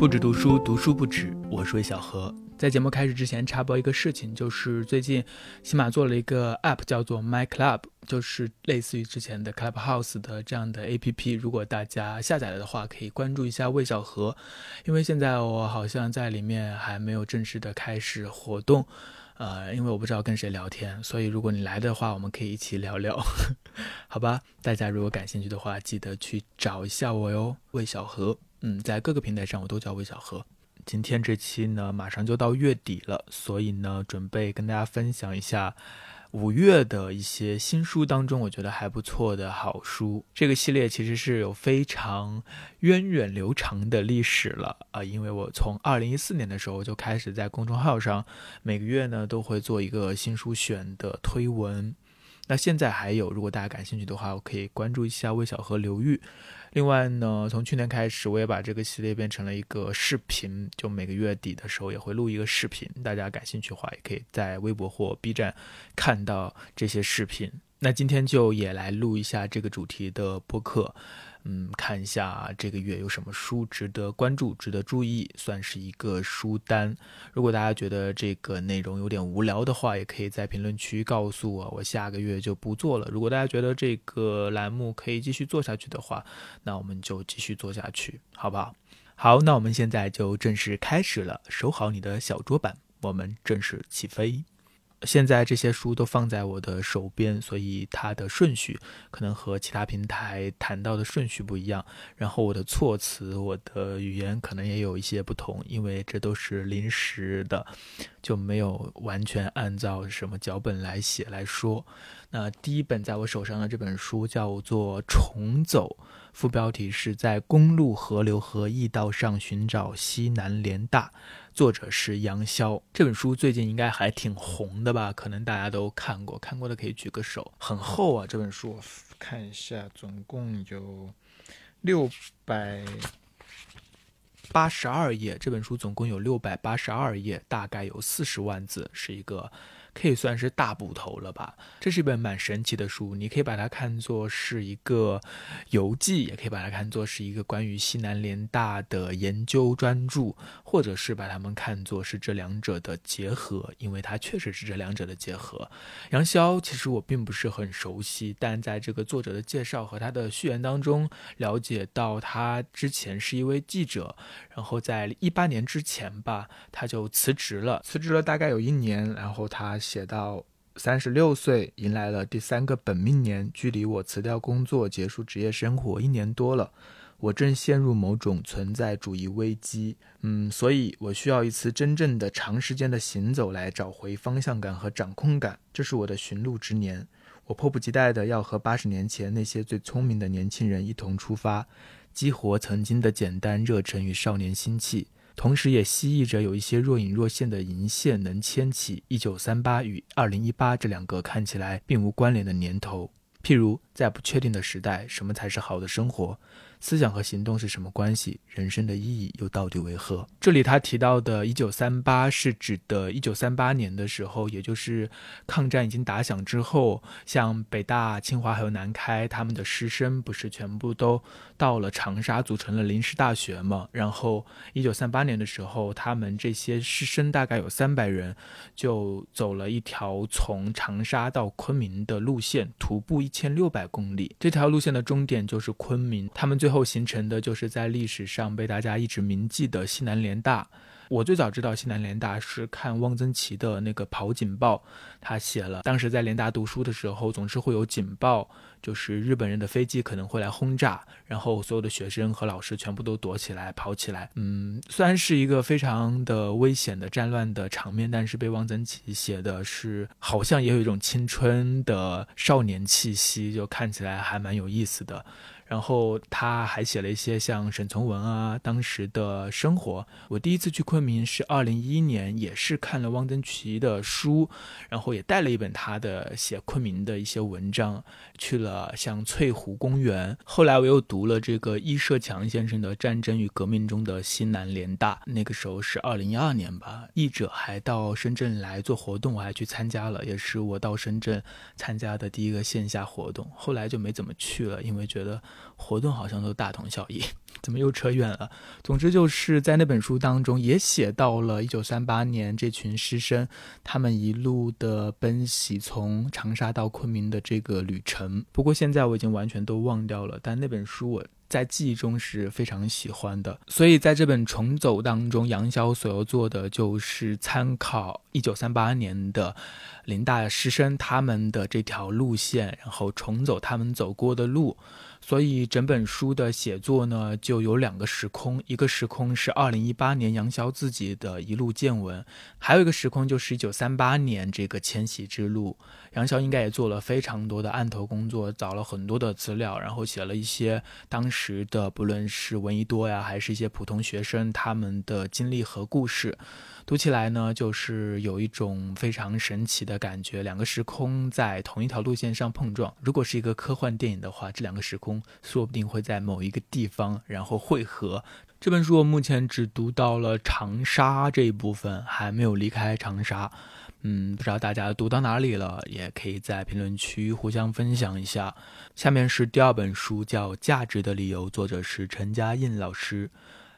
不止读书，读书不止。我是魏小何。在节目开始之前，插播一个事情，就是最近喜马做了一个 App，叫做 My Club，就是类似于之前的 Clubhouse 的这样的 APP。如果大家下载了的话，可以关注一下魏小何，因为现在我好像在里面还没有正式的开始活动，呃，因为我不知道跟谁聊天，所以如果你来的话，我们可以一起聊聊，好吧？大家如果感兴趣的话，记得去找一下我哟，魏小何。嗯，在各个平台上我都叫魏小何。今天这期呢，马上就到月底了，所以呢，准备跟大家分享一下五月的一些新书当中，我觉得还不错的好书。这个系列其实是有非常源远流长的历史了啊，因为我从二零一四年的时候就开始在公众号上每个月呢都会做一个新书选的推文。那现在还有，如果大家感兴趣的话，我可以关注一下魏小河流域。另外呢，从去年开始，我也把这个系列变成了一个视频，就每个月底的时候也会录一个视频。大家感兴趣的话，也可以在微博或 B 站看到这些视频。那今天就也来录一下这个主题的播客。嗯，看一下这个月有什么书值得关注、值得注意，算是一个书单。如果大家觉得这个内容有点无聊的话，也可以在评论区告诉我，我下个月就不做了。如果大家觉得这个栏目可以继续做下去的话，那我们就继续做下去，好不好？好，那我们现在就正式开始了。收好你的小桌板，我们正式起飞。现在这些书都放在我的手边，所以它的顺序可能和其他平台谈到的顺序不一样。然后我的措辞、我的语言可能也有一些不同，因为这都是临时的，就没有完全按照什么脚本来写来说。那第一本在我手上的这本书叫做《重走》，副标题是在公路、河流和驿道上寻找西南联大。作者是杨潇，这本书最近应该还挺红的吧？可能大家都看过，看过的可以举个手。很厚啊，这本书看一下，总共有六百八十二页。这本书总共有六百八十二页，大概有四十万字，是一个。可以算是大部头了吧。这是一本蛮神奇的书，你可以把它看作是一个游记，也可以把它看作是一个关于西南联大的研究专著，或者是把它们看作是这两者的结合，因为它确实是这两者的结合。杨潇其实我并不是很熟悉，但在这个作者的介绍和他的序言当中，了解到他之前是一位记者，然后在一八年之前吧，他就辞职了，辞职了大概有一年，然后他。写到三十六岁，迎来了第三个本命年，距离我辞掉工作、结束职业生活一年多了，我正陷入某种存在主义危机。嗯，所以我需要一次真正的长时间的行走来找回方向感和掌控感。这是我的寻路之年，我迫不及待的要和八十年前那些最聪明的年轻人一同出发，激活曾经的简单热忱与少年心气。同时，也蜥蜴着有一些若隐若现的银线，能牵起一九三八与二零一八这两个看起来并无关联的年头。譬如，在不确定的时代，什么才是好的生活？思想和行动是什么关系？人生的意义又到底为何？这里他提到的1938是指的1938年的时候，也就是抗战已经打响之后，像北大、清华还有南开，他们的师生不是全部都到了长沙，组成了临时大学嘛？然后1938年的时候，他们这些师生大概有300人，就走了一条从长沙到昆明的路线，徒步1600公里。这条路线的终点就是昆明，他们最最后形成的就是在历史上被大家一直铭记的西南联大。我最早知道西南联大是看汪曾祺的那个《跑警报》，他写了，当时在联大读书的时候，总是会有警报，就是日本人的飞机可能会来轰炸，然后所有的学生和老师全部都躲起来跑起来。嗯，虽然是一个非常的危险的战乱的场面，但是被汪曾祺写的是好像也有一种青春的少年气息，就看起来还蛮有意思的。然后他还写了一些像沈从文啊当时的生活。我第一次去昆明是二零一一年，也是看了汪曾祺的书，然后也带了一本他的写昆明的一些文章，去了像翠湖公园。后来我又读了这个易社强先生的《战争与革命中的西南联大》，那个时候是二零一二年吧。译者还到深圳来做活动，我还去参加了，也是我到深圳参加的第一个线下活动。后来就没怎么去了，因为觉得。活动好像都大同小异。怎么又扯远了？总之就是在那本书当中也写到了一九三八年这群师生他们一路的奔袭，从长沙到昆明的这个旅程。不过现在我已经完全都忘掉了，但那本书我。在记忆中是非常喜欢的，所以在这本重走当中，杨潇所要做的就是参考一九三八年的林大师生他们的这条路线，然后重走他们走过的路。所以整本书的写作呢，就有两个时空，一个时空是二零一八年杨潇自己的一路见闻，还有一个时空就是一九三八年这个迁徙之路。杨潇应该也做了非常多的案头工作，找了很多的资料，然后写了一些当时的不论是闻一多呀，还是一些普通学生他们的经历和故事。读起来呢，就是有一种非常神奇的感觉，两个时空在同一条路线上碰撞。如果是一个科幻电影的话，这两个时空说不定会在某一个地方然后汇合。这本书我目前只读到了长沙这一部分，还没有离开长沙。嗯，不知道大家读到哪里了，也可以在评论区互相分享一下。下面是第二本书，叫《价值的理由》，作者是陈嘉印老师。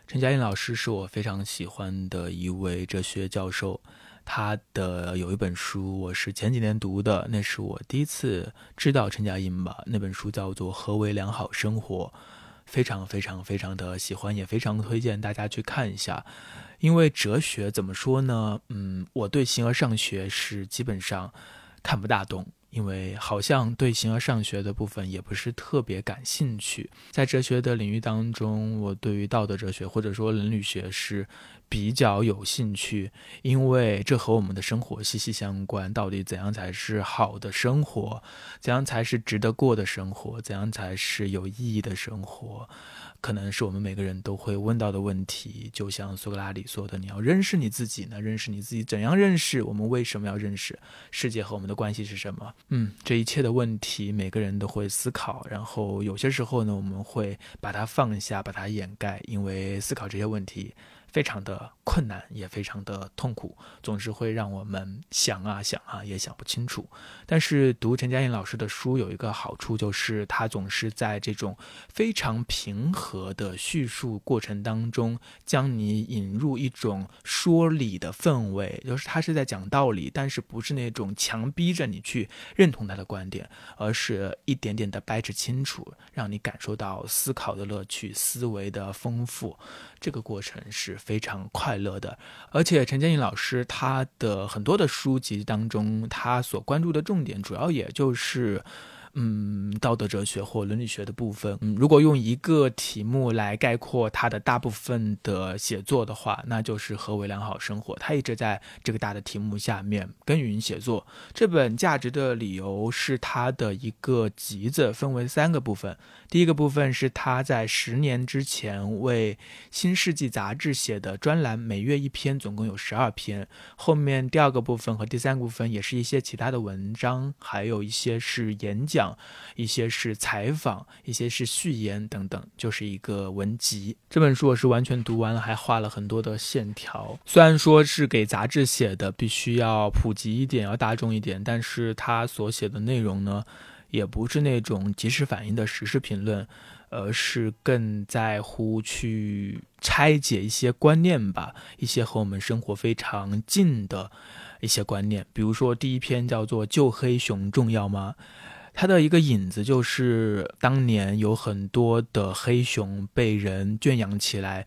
陈嘉映老师是我非常喜欢的一位哲学教授，他的有一本书我是前几年读的，那是我第一次知道陈嘉映吧。那本书叫做《何为良好生活》，非常非常非常的喜欢，也非常推荐大家去看一下。因为哲学怎么说呢？嗯，我对形而上学是基本上看不大懂。因为好像对形而上学的部分也不是特别感兴趣，在哲学的领域当中，我对于道德哲学或者说伦理学是比较有兴趣，因为这和我们的生活息息相关。到底怎样才是好的生活？怎样才是值得过的生活？怎样才是有意义的生活？可能是我们每个人都会问到的问题，就像苏格拉底说的：“你要认识你自己呢？认识你自己，怎样认识？我们为什么要认识世界和我们的关系是什么？”嗯，这一切的问题，每个人都会思考。然后有些时候呢，我们会把它放下，把它掩盖，因为思考这些问题。非常的困难，也非常的痛苦，总是会让我们想啊想啊，也想不清楚。但是读陈嘉映老师的书有一个好处，就是他总是在这种非常平和的叙述过程当中，将你引入一种说理的氛围，就是他是在讲道理，但是不是那种强逼着你去认同他的观点，而是一点点的掰扯清楚，让你感受到思考的乐趣，思维的丰富。这个过程是非常快快乐的，而且陈建印老师他的很多的书籍当中，他所关注的重点主要也就是。嗯，道德哲学或伦理学的部分，嗯，如果用一个题目来概括他的大部分的写作的话，那就是何为良好生活。他一直在这个大的题目下面耕耘写作。这本《价值的理由》是他的一个集子，分为三个部分。第一个部分是他在十年之前为《新世纪》杂志写的专栏，每月一篇，总共有十二篇。后面第二个部分和第三部分也是一些其他的文章，还有一些是演讲。一些是采访，一些是序言等等，就是一个文集。这本书我是完全读完了，还画了很多的线条。虽然说是给杂志写的，必须要普及一点，要大众一点，但是他所写的内容呢，也不是那种即时反应的时事评论，而是更在乎去拆解一些观念吧，一些和我们生活非常近的一些观念。比如说第一篇叫做“救黑熊重要吗？”它的一个影子就是，当年有很多的黑熊被人圈养起来，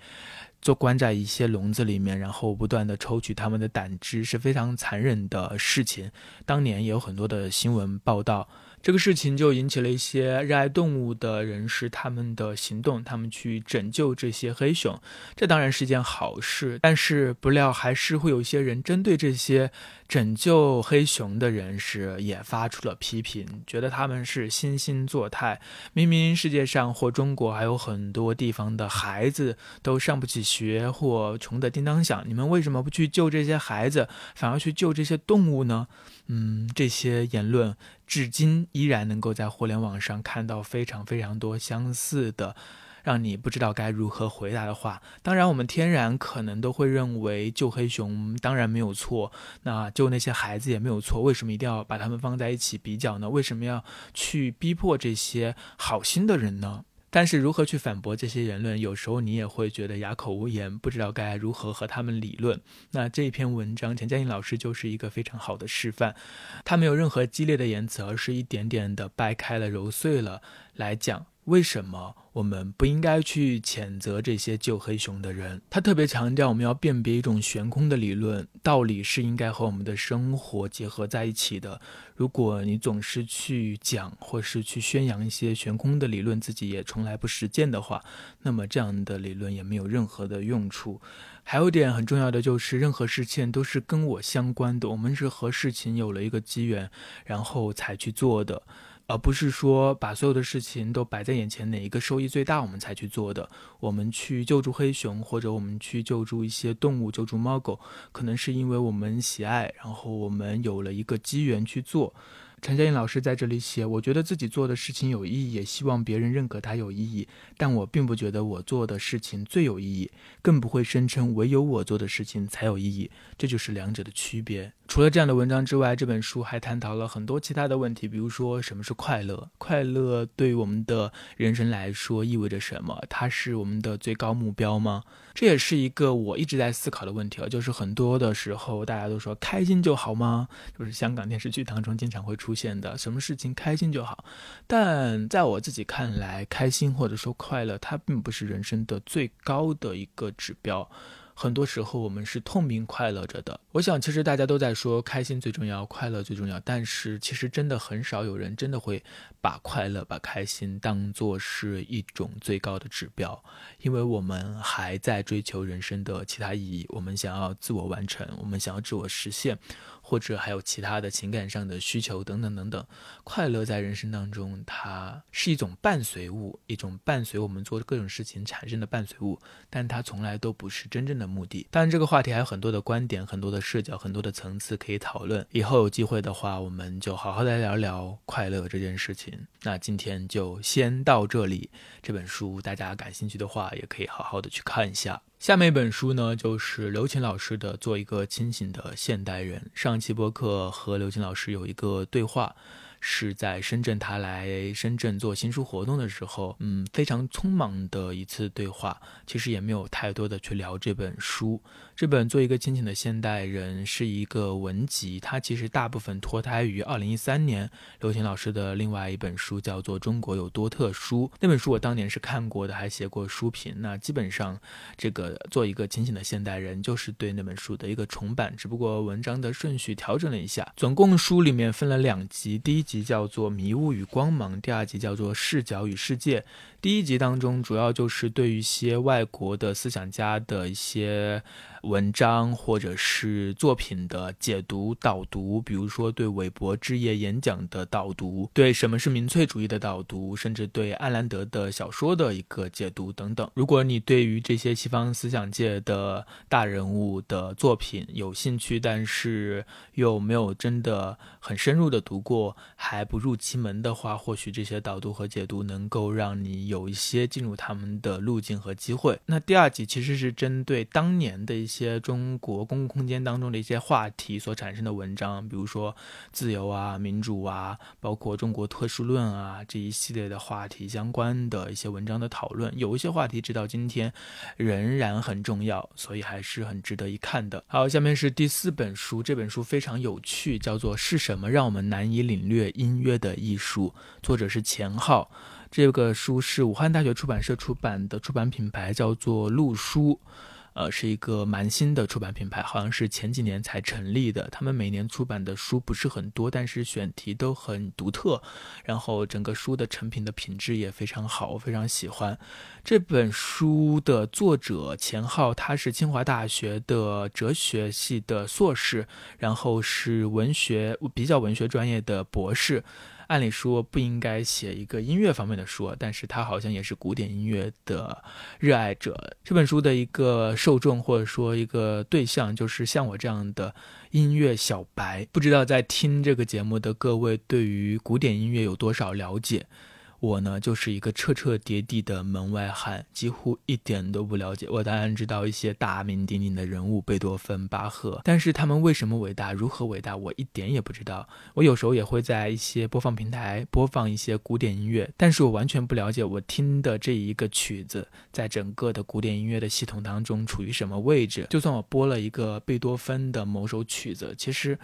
就关在一些笼子里面，然后不断的抽取它们的胆汁，是非常残忍的事情。当年也有很多的新闻报道。这个事情就引起了一些热爱动物的人士他们的行动，他们去拯救这些黑熊，这当然是一件好事。但是不料还是会有一些人针对这些拯救黑熊的人士也发出了批评，觉得他们是惺惺作态。明明世界上或中国还有很多地方的孩子都上不起学或穷得叮当响，你们为什么不去救这些孩子，反而去救这些动物呢？嗯，这些言论至今依然能够在互联网上看到非常非常多相似的，让你不知道该如何回答的话。当然，我们天然可能都会认为救黑熊当然没有错，那救那些孩子也没有错。为什么一定要把他们放在一起比较呢？为什么要去逼迫这些好心的人呢？但是如何去反驳这些言论，有时候你也会觉得哑口无言，不知道该如何和他们理论。那这一篇文章，钱嘉颖老师就是一个非常好的示范。他没有任何激烈的言辞，而是一点点的掰开了揉碎了来讲。为什么我们不应该去谴责这些救黑熊的人？他特别强调，我们要辨别一种悬空的理论，道理是应该和我们的生活结合在一起的。如果你总是去讲或是去宣扬一些悬空的理论，自己也从来不实践的话，那么这样的理论也没有任何的用处。还有一点很重要的就是，任何事情都是跟我相关的，我们是和事情有了一个机缘，然后才去做的。而不是说把所有的事情都摆在眼前，哪一个收益最大，我们才去做的。我们去救助黑熊，或者我们去救助一些动物，救助猫狗，可能是因为我们喜爱，然后我们有了一个机缘去做。陈嘉映老师在这里写，我觉得自己做的事情有意义，也希望别人认可它有意义，但我并不觉得我做的事情最有意义，更不会声称唯有我做的事情才有意义，这就是两者的区别。除了这样的文章之外，这本书还探讨了很多其他的问题，比如说什么是快乐？快乐对于我们的人生来说意味着什么？它是我们的最高目标吗？这也是一个我一直在思考的问题啊。就是很多的时候，大家都说开心就好吗？就是香港电视剧当中经常会出现的，什么事情开心就好。但在我自己看来，开心或者说快乐，它并不是人生的最高的一个指标。很多时候我们是痛并快乐着的。我想，其实大家都在说开心最重要，快乐最重要。但是，其实真的很少有人真的会把快乐、把开心当做是一种最高的指标，因为我们还在追求人生的其他意义。我们想要自我完成，我们想要自我实现。或者还有其他的情感上的需求等等等等，快乐在人生当中，它是一种伴随物，一种伴随我们做各种事情产生的伴随物，但它从来都不是真正的目的。当然，这个话题还有很多的观点、很多的视角、很多的层次可以讨论。以后有机会的话，我们就好好来聊聊快乐这件事情。那今天就先到这里。这本书大家感兴趣的话，也可以好好的去看一下。下面一本书呢，就是刘琴老师的《做一个清醒的现代人》。上期播客和刘琴老师有一个对话。是在深圳，他来深圳做新书活动的时候，嗯，非常匆忙的一次对话，其实也没有太多的去聊这本书。这本《做一个清醒的现代人》是一个文集，它其实大部分脱胎于二零一三年刘琴老师的另外一本书，叫做《中国有多特殊》。那本书我当年是看过的，还写过书评。那基本上，这个《做一个清醒的现代人》就是对那本书的一个重版，只不过文章的顺序调整了一下。总共书里面分了两集，第一。集叫做《迷雾与光芒》，第二集叫做《视角与世界》。第一集当中，主要就是对于一些外国的思想家的一些。文章或者是作品的解读导读，比如说对韦伯之夜演讲的导读，对什么是民粹主义的导读，甚至对艾兰德的小说的一个解读等等。如果你对于这些西方思想界的大人物的作品有兴趣，但是又没有真的很深入的读过，还不入其门的话，或许这些导读和解读能够让你有一些进入他们的路径和机会。那第二集其实是针对当年的一些。一些中国公共空间当中的一些话题所产生的文章，比如说自由啊、民主啊，包括中国特殊论啊这一系列的话题相关的一些文章的讨论，有一些话题直到今天仍然很重要，所以还是很值得一看的。好，下面是第四本书，这本书非常有趣，叫做《是什么让我们难以领略音乐的艺术》，作者是钱浩。这个书是武汉大学出版社出版的，出版品牌叫做路书。呃，是一个蛮新的出版品牌，好像是前几年才成立的。他们每年出版的书不是很多，但是选题都很独特，然后整个书的成品的品质也非常好，我非常喜欢。这本书的作者钱浩，他是清华大学的哲学系的硕士，然后是文学比较文学专业的博士。按理说不应该写一个音乐方面的书，但是他好像也是古典音乐的热爱者。这本书的一个受众或者说一个对象，就是像我这样的音乐小白。不知道在听这个节目的各位对于古典音乐有多少了解？我呢，就是一个彻彻底底的门外汉，几乎一点都不了解。我当然知道一些大名鼎鼎的人物，贝多芬、巴赫，但是他们为什么伟大，如何伟大，我一点也不知道。我有时候也会在一些播放平台播放一些古典音乐，但是我完全不了解我听的这一个曲子，在整个的古典音乐的系统当中处于什么位置。就算我播了一个贝多芬的某首曲子，其实。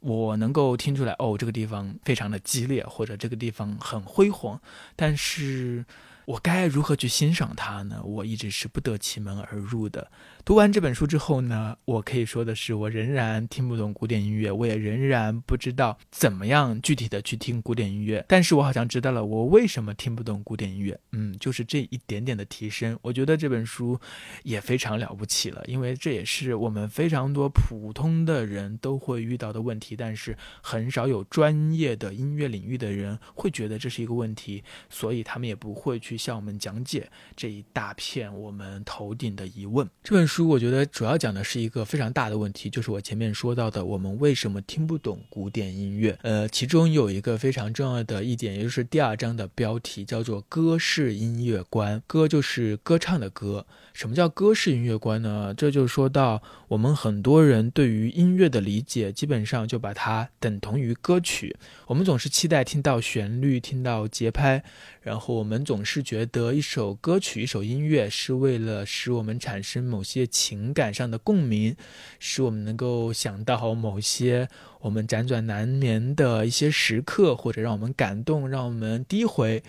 我能够听出来，哦，这个地方非常的激烈，或者这个地方很辉煌，但是。我该如何去欣赏它呢？我一直是不得其门而入的。读完这本书之后呢，我可以说的是，我仍然听不懂古典音乐，我也仍然不知道怎么样具体的去听古典音乐。但是我好像知道了我为什么听不懂古典音乐。嗯，就是这一点点的提升，我觉得这本书也非常了不起了，因为这也是我们非常多普通的人都会遇到的问题，但是很少有专业的音乐领域的人会觉得这是一个问题，所以他们也不会去。向我们讲解这一大片我们头顶的疑问。这本书我觉得主要讲的是一个非常大的问题，就是我前面说到的，我们为什么听不懂古典音乐？呃，其中有一个非常重要的一点，也就是第二章的标题叫做“歌式音乐观”。歌就是歌唱的歌。什么叫歌式音乐观呢？这就说到我们很多人对于音乐的理解，基本上就把它等同于歌曲。我们总是期待听到旋律，听到节拍。然后我们总是觉得一首歌曲、一首音乐是为了使我们产生某些情感上的共鸣，使我们能够想到某些。我们辗转难眠的一些时刻，或者让我们感动、让我们低回，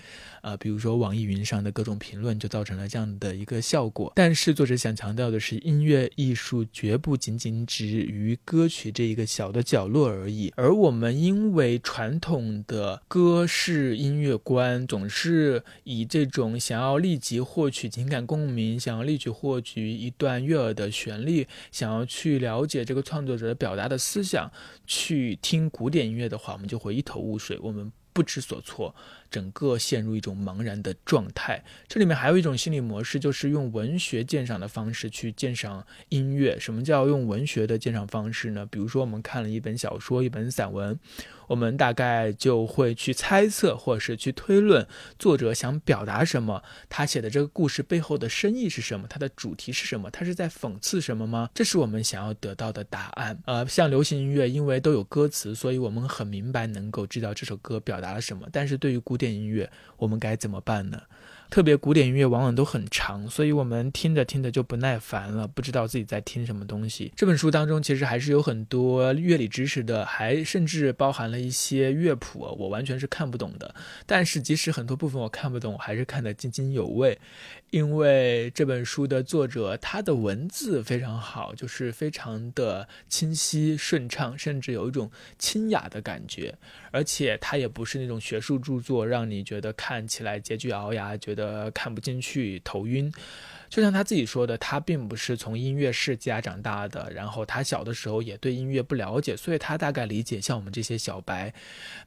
啊，比如说网易云上的各种评论，就造成了这样的一个效果。但是作者想强调的是，音乐艺术绝不仅仅止于歌曲这一个小的角落而已。而我们因为传统的歌式音乐观，总是以这种想要立即获取情感共鸣，想要立即获取一段悦耳的旋律，想要去了解这个创作者表达的思想。去去听古典音乐的话，我们就会一头雾水，我们不知所措。整个陷入一种茫然的状态。这里面还有一种心理模式，就是用文学鉴赏的方式去鉴赏音乐。什么叫用文学的鉴赏方式呢？比如说，我们看了一本小说、一本散文，我们大概就会去猜测，或者是去推论作者想表达什么，他写的这个故事背后的深意是什么，它的主题是什么，他是在讽刺什么吗？这是我们想要得到的答案。呃，像流行音乐，因为都有歌词，所以我们很明白，能够知道这首歌表达了什么。但是对于古古典音乐，我们该怎么办呢？特别古典音乐往往都很长，所以我们听着听着就不耐烦了，不知道自己在听什么东西。这本书当中其实还是有很多乐理知识的，还甚至包含了一些乐谱，我完全是看不懂的。但是即使很多部分我看不懂，我还是看得津津有味。因为这本书的作者，他的文字非常好，就是非常的清晰顺畅，甚至有一种清雅的感觉。而且他也不是那种学术著作，让你觉得看起来拮据咬牙，觉看不进去、头晕。就像他自己说的，他并不是从音乐世家长大的，然后他小的时候也对音乐不了解，所以他大概理解像我们这些小白，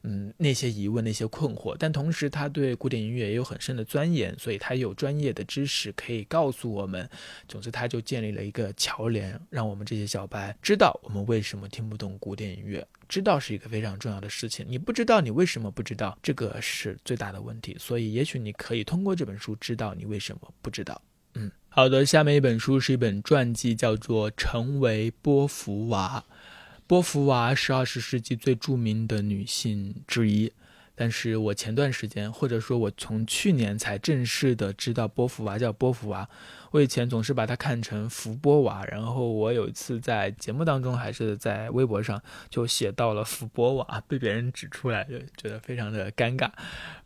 嗯，那些疑问、那些困惑。但同时，他对古典音乐也有很深的钻研，所以他有专业的知识可以告诉我们。总之，他就建立了一个桥梁，让我们这些小白知道我们为什么听不懂古典音乐。知道是一个非常重要的事情，你不知道你为什么不知道，这个是最大的问题。所以，也许你可以通过这本书知道你为什么不知道。好的，下面一本书是一本传记，叫做《成为波伏娃》。波伏娃是二十世纪最著名的女性之一，但是我前段时间，或者说我从去年才正式的知道波伏娃叫波伏娃。我以前总是把它看成福波娃，然后我有一次在节目当中还是在微博上就写到了福波娃，被别人指出来，就觉得非常的尴尬。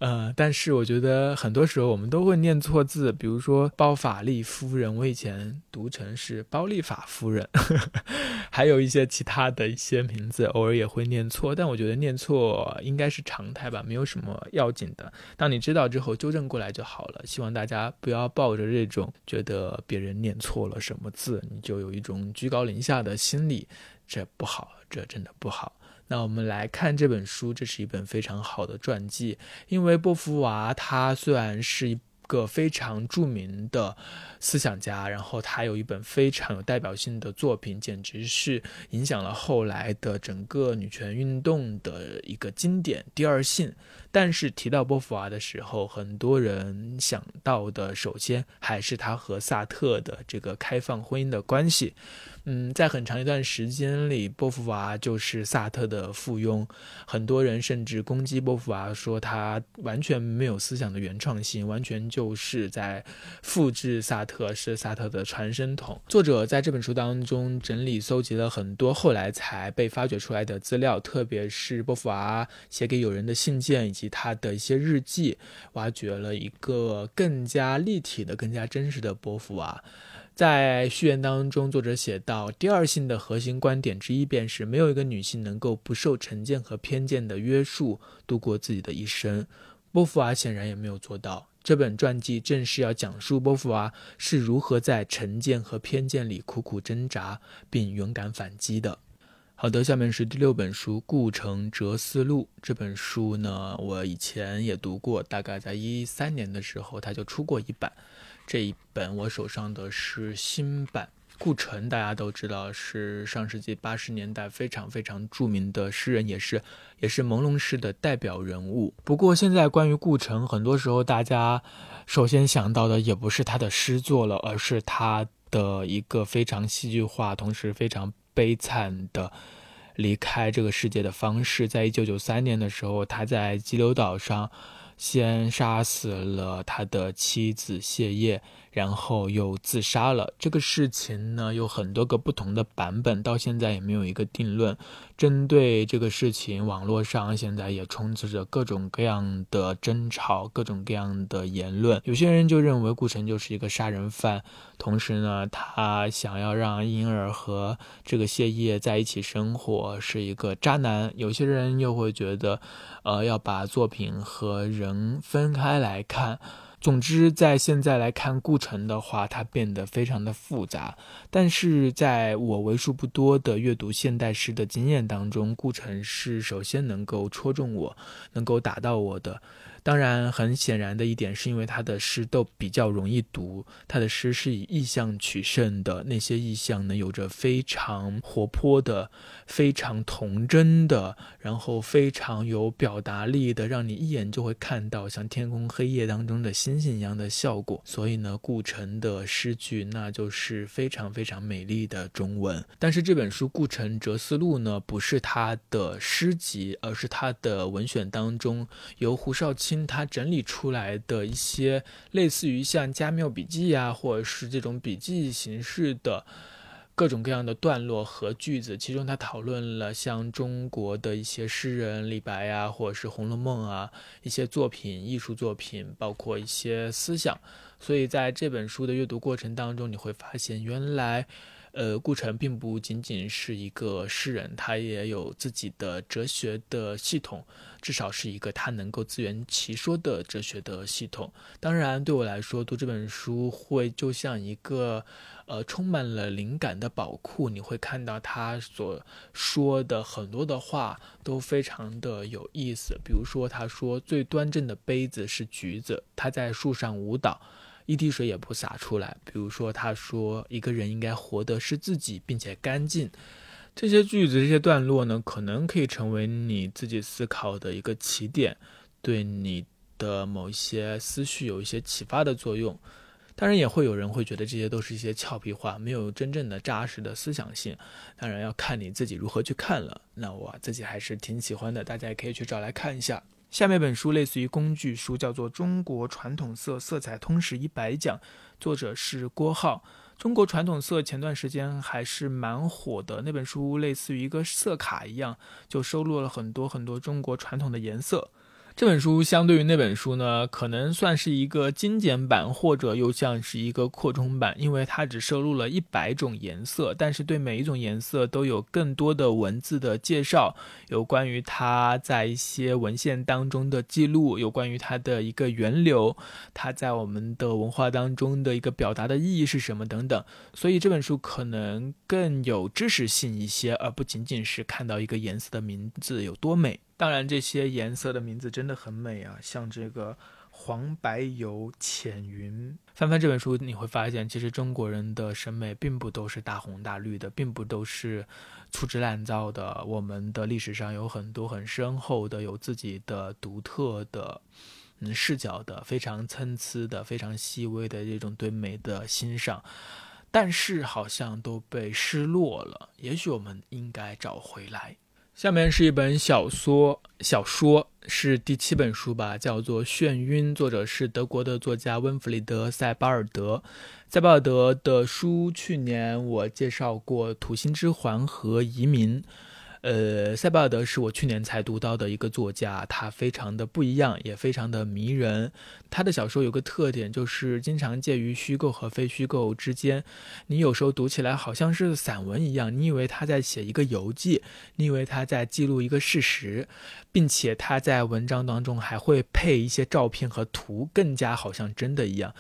呃，但是我觉得很多时候我们都会念错字，比如说包法利夫人，我以前读成是包利法夫人，还有一些其他的一些名字，偶尔也会念错。但我觉得念错应该是常态吧，没有什么要紧的。当你知道之后，纠正过来就好了。希望大家不要抱着这种觉得。别人念错了什么字，你就有一种居高临下的心理，这不好，这真的不好。那我们来看这本书，这是一本非常好的传记。因为波伏娃她虽然是个非常著名的思想家，然后他有一本非常有代表性的作品，简直是影响了后来的整个女权运动的一个经典《第二性》。但是提到波伏娃的时候，很多人想到的首先还是他和萨特的这个开放婚姻的关系。嗯，在很长一段时间里，波伏娃就是萨特的附庸。很多人甚至攻击波伏娃，说他完全没有思想的原创性，完全就是在复制萨特，是萨特的传声筒。作者在这本书当中整理搜集了很多后来才被发掘出来的资料，特别是波伏娃写给友人的信件以及他的一些日记，挖掘了一个更加立体的、更加真实的波伏娃。在序言当中，作者写道：“第二性的核心观点之一，便是没有一个女性能够不受成见和偏见的约束度过自己的一生。”波伏娃显然也没有做到。这本传记正是要讲述波伏娃是如何在成见和偏见里苦苦挣扎，并勇敢反击的。好的，下面是第六本书《顾城哲思录》。这本书呢，我以前也读过，大概在一三年的时候，它就出过一版。这一本我手上的是新版。顾城大家都知道是上世纪八十年代非常非常著名的诗人，也是也是朦胧诗的代表人物。不过现在关于顾城，很多时候大家首先想到的也不是他的诗作了，而是他的一个非常戏剧化，同时非常悲惨的离开这个世界的方式。在一九九三年的时候，他在激流岛上。先杀死了他的妻子谢烨。然后又自杀了。这个事情呢，有很多个不同的版本，到现在也没有一个定论。针对这个事情，网络上现在也充斥着各种各样的争吵，各种各样的言论。有些人就认为顾城就是一个杀人犯，同时呢，他想要让婴儿和这个谢烨在一起生活，是一个渣男。有些人又会觉得，呃，要把作品和人分开来看。总之，在现在来看顾城的话，它变得非常的复杂。但是，在我为数不多的阅读现代诗的经验当中，顾城是首先能够戳中我，能够打到我的。当然，很显然的一点是因为他的诗都比较容易读，他的诗是以意象取胜的，那些意象呢有着非常活泼的、非常童真的，然后非常有表达力的，让你一眼就会看到像天空黑夜当中的星星一样的效果。所以呢，顾城的诗句那就是非常非常美丽的中文。但是这本书《顾城哲思录》呢，不是他的诗集，而是他的文选当中由胡少卿。他整理出来的一些类似于像加缪笔记啊，或者是这种笔记形式的各种各样的段落和句子，其中他讨论了像中国的一些诗人李白啊，或者是《红楼梦》啊一些作品、艺术作品，包括一些思想。所以在这本书的阅读过程当中，你会发现原来。呃，顾城并不仅仅是一个诗人，他也有自己的哲学的系统，至少是一个他能够自圆其说的哲学的系统。当然，对我来说，读这本书会就像一个呃充满了灵感的宝库，你会看到他所说的很多的话都非常的有意思。比如说，他说最端正的杯子是橘子，他在树上舞蹈。一滴水也不洒出来。比如说，他说一个人应该活的是自己，并且干净。这些句子、这些段落呢，可能可以成为你自己思考的一个起点，对你的某一些思绪有一些启发的作用。当然，也会有人会觉得这些都是一些俏皮话，没有真正的扎实的思想性。当然，要看你自己如何去看了。那我自己还是挺喜欢的，大家也可以去找来看一下。下面本书类似于工具书，叫做《中国传统色色彩通识一百讲》，作者是郭浩。中国传统色前段时间还是蛮火的，那本书类似于一个色卡一样，就收录了很多很多中国传统的颜色。这本书相对于那本书呢，可能算是一个精简版，或者又像是一个扩充版，因为它只收录了一百种颜色，但是对每一种颜色都有更多的文字的介绍，有关于它在一些文献当中的记录，有关于它的一个源流，它在我们的文化当中的一个表达的意义是什么等等，所以这本书可能更有知识性一些，而不仅仅是看到一个颜色的名字有多美。当然，这些颜色的名字真的很美啊，像这个黄白油浅云。翻翻这本书，你会发现，其实中国人的审美并不都是大红大绿的，并不都是粗制滥造的。我们的历史上有很多很深厚的、有自己的独特的嗯视角的、非常参差的、非常细微的这种对美的欣赏，但是好像都被失落了。也许我们应该找回来。下面是一本小说，小说是第七本书吧，叫做《眩晕》，作者是德国的作家温弗里德·塞巴尔德。塞巴尔德的书去年我介绍过《土星之环》和《移民》。呃，塞巴尔德是我去年才读到的一个作家，他非常的不一样，也非常的迷人。他的小说有个特点，就是经常介于虚构和非虚构之间。你有时候读起来好像是散文一样，你以为他在写一个游记，你以为他在记录一个事实，并且他在文章当中还会配一些照片和图，更加好像真的一样。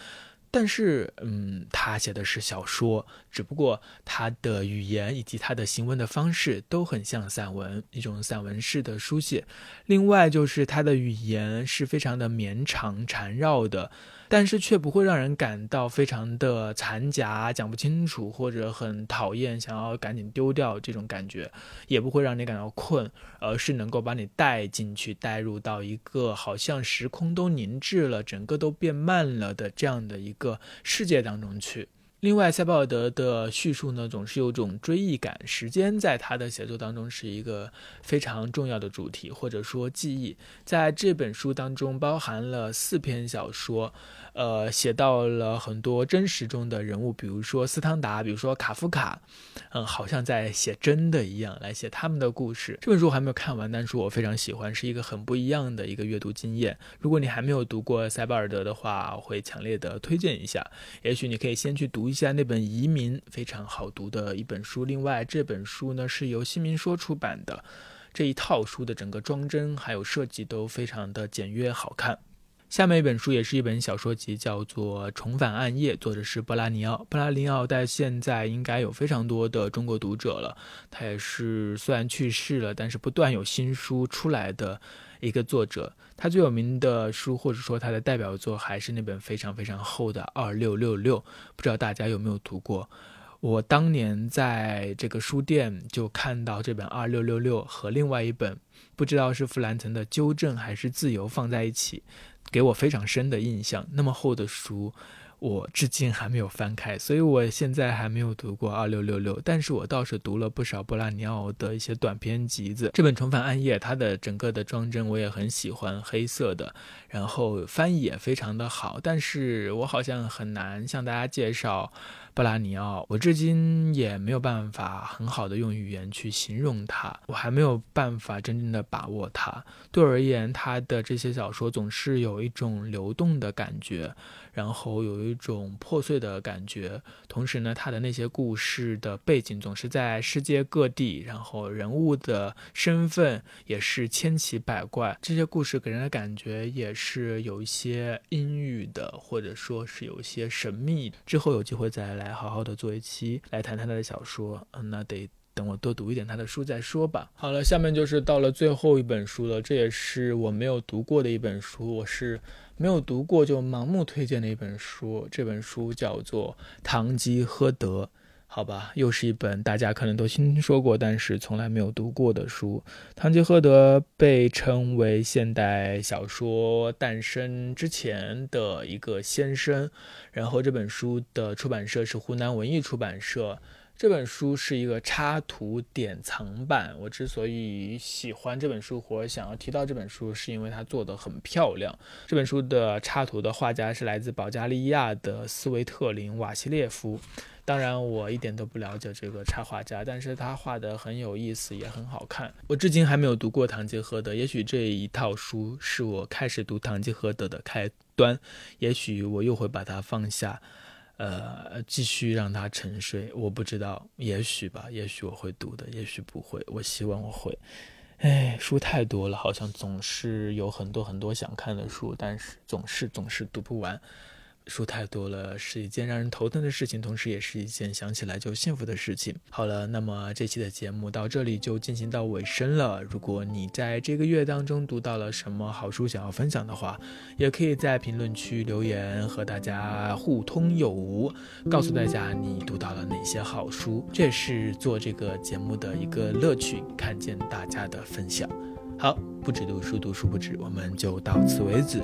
但是，嗯，他写的是小说，只不过他的语言以及他的行文的方式都很像散文，一种散文式的书写。另外，就是他的语言是非常的绵长缠绕的。但是却不会让人感到非常的残杂，讲不清楚，或者很讨厌，想要赶紧丢掉这种感觉，也不会让你感到困，而是能够把你带进去，带入到一个好像时空都凝滞了，整个都变慢了的这样的一个世界当中去。另外，塞巴尔德的叙述呢，总是有种追忆感。时间在他的写作当中是一个非常重要的主题，或者说记忆。在这本书当中，包含了四篇小说。呃，写到了很多真实中的人物，比如说斯汤达，比如说卡夫卡，嗯，好像在写真的一样来写他们的故事。这本书我还没有看完，但是我非常喜欢，是一个很不一样的一个阅读经验。如果你还没有读过塞巴尔德的话，我会强烈的推荐一下。也许你可以先去读一下那本《移民》，非常好读的一本书。另外，这本书呢是由新民说出版的，这一套书的整个装帧还有设计都非常的简约好看。下面一本书也是一本小说集，叫做《重返暗夜》，作者是波拉尼奥。波拉尼奥在现在应该有非常多的中国读者了。他也是虽然去世了，但是不断有新书出来的一个作者。他最有名的书，或者说他的代表作，还是那本非常非常厚的《二六六六》。不知道大家有没有读过？我当年在这个书店就看到这本《二六六六》和另外一本，不知道是弗兰岑的《纠正》还是《自由》放在一起。给我非常深的印象。那么厚的书，我至今还没有翻开，所以我现在还没有读过二六六六。但是我倒是读了不少波拉尼奥的一些短篇集子。这本《重返暗夜》，它的整个的装帧我也很喜欢，黑色的，然后翻译也非常的好。但是我好像很难向大家介绍。布拉尼奥，我至今也没有办法很好的用语言去形容他，我还没有办法真正的把握他。对我而言，他的这些小说总是有一种流动的感觉。然后有一种破碎的感觉，同时呢，他的那些故事的背景总是在世界各地，然后人物的身份也是千奇百怪，这些故事给人的感觉也是有一些阴郁的，或者说是有一些神秘。之后有机会再来来好好的做一期来谈谈他的小说，嗯，那得等我多读一点他的书再说吧。好了，下面就是到了最后一本书了，这也是我没有读过的一本书，我是。没有读过就盲目推荐的一本书，这本书叫做《堂吉诃德》，好吧，又是一本大家可能都听说过，但是从来没有读过的书。堂吉诃德被称为现代小说诞生之前的一个先生，然后这本书的出版社是湖南文艺出版社。这本书是一个插图典藏版。我之所以喜欢这本书，或想要提到这本书，是因为它做的很漂亮。这本书的插图的画家是来自保加利亚的斯维特林·瓦西列夫。当然，我一点都不了解这个插画家，但是他画的很有意思，也很好看。我至今还没有读过《堂吉诃德》，也许这一套书是我开始读《堂吉诃德》的开端，也许我又会把它放下。呃，继续让它沉睡，我不知道，也许吧，也许我会读的，也许不会，我希望我会。哎，书太多了，好像总是有很多很多想看的书，但是总是总是读不完。书太多了，是一件让人头疼的事情，同时也是一件想起来就幸福的事情。好了，那么这期的节目到这里就进行到尾声了。如果你在这个月当中读到了什么好书想要分享的话，也可以在评论区留言和大家互通有无，告诉大家你读到了哪些好书，这也是做这个节目的一个乐趣，看见大家的分享。好，不止读书，读书不止，我们就到此为止。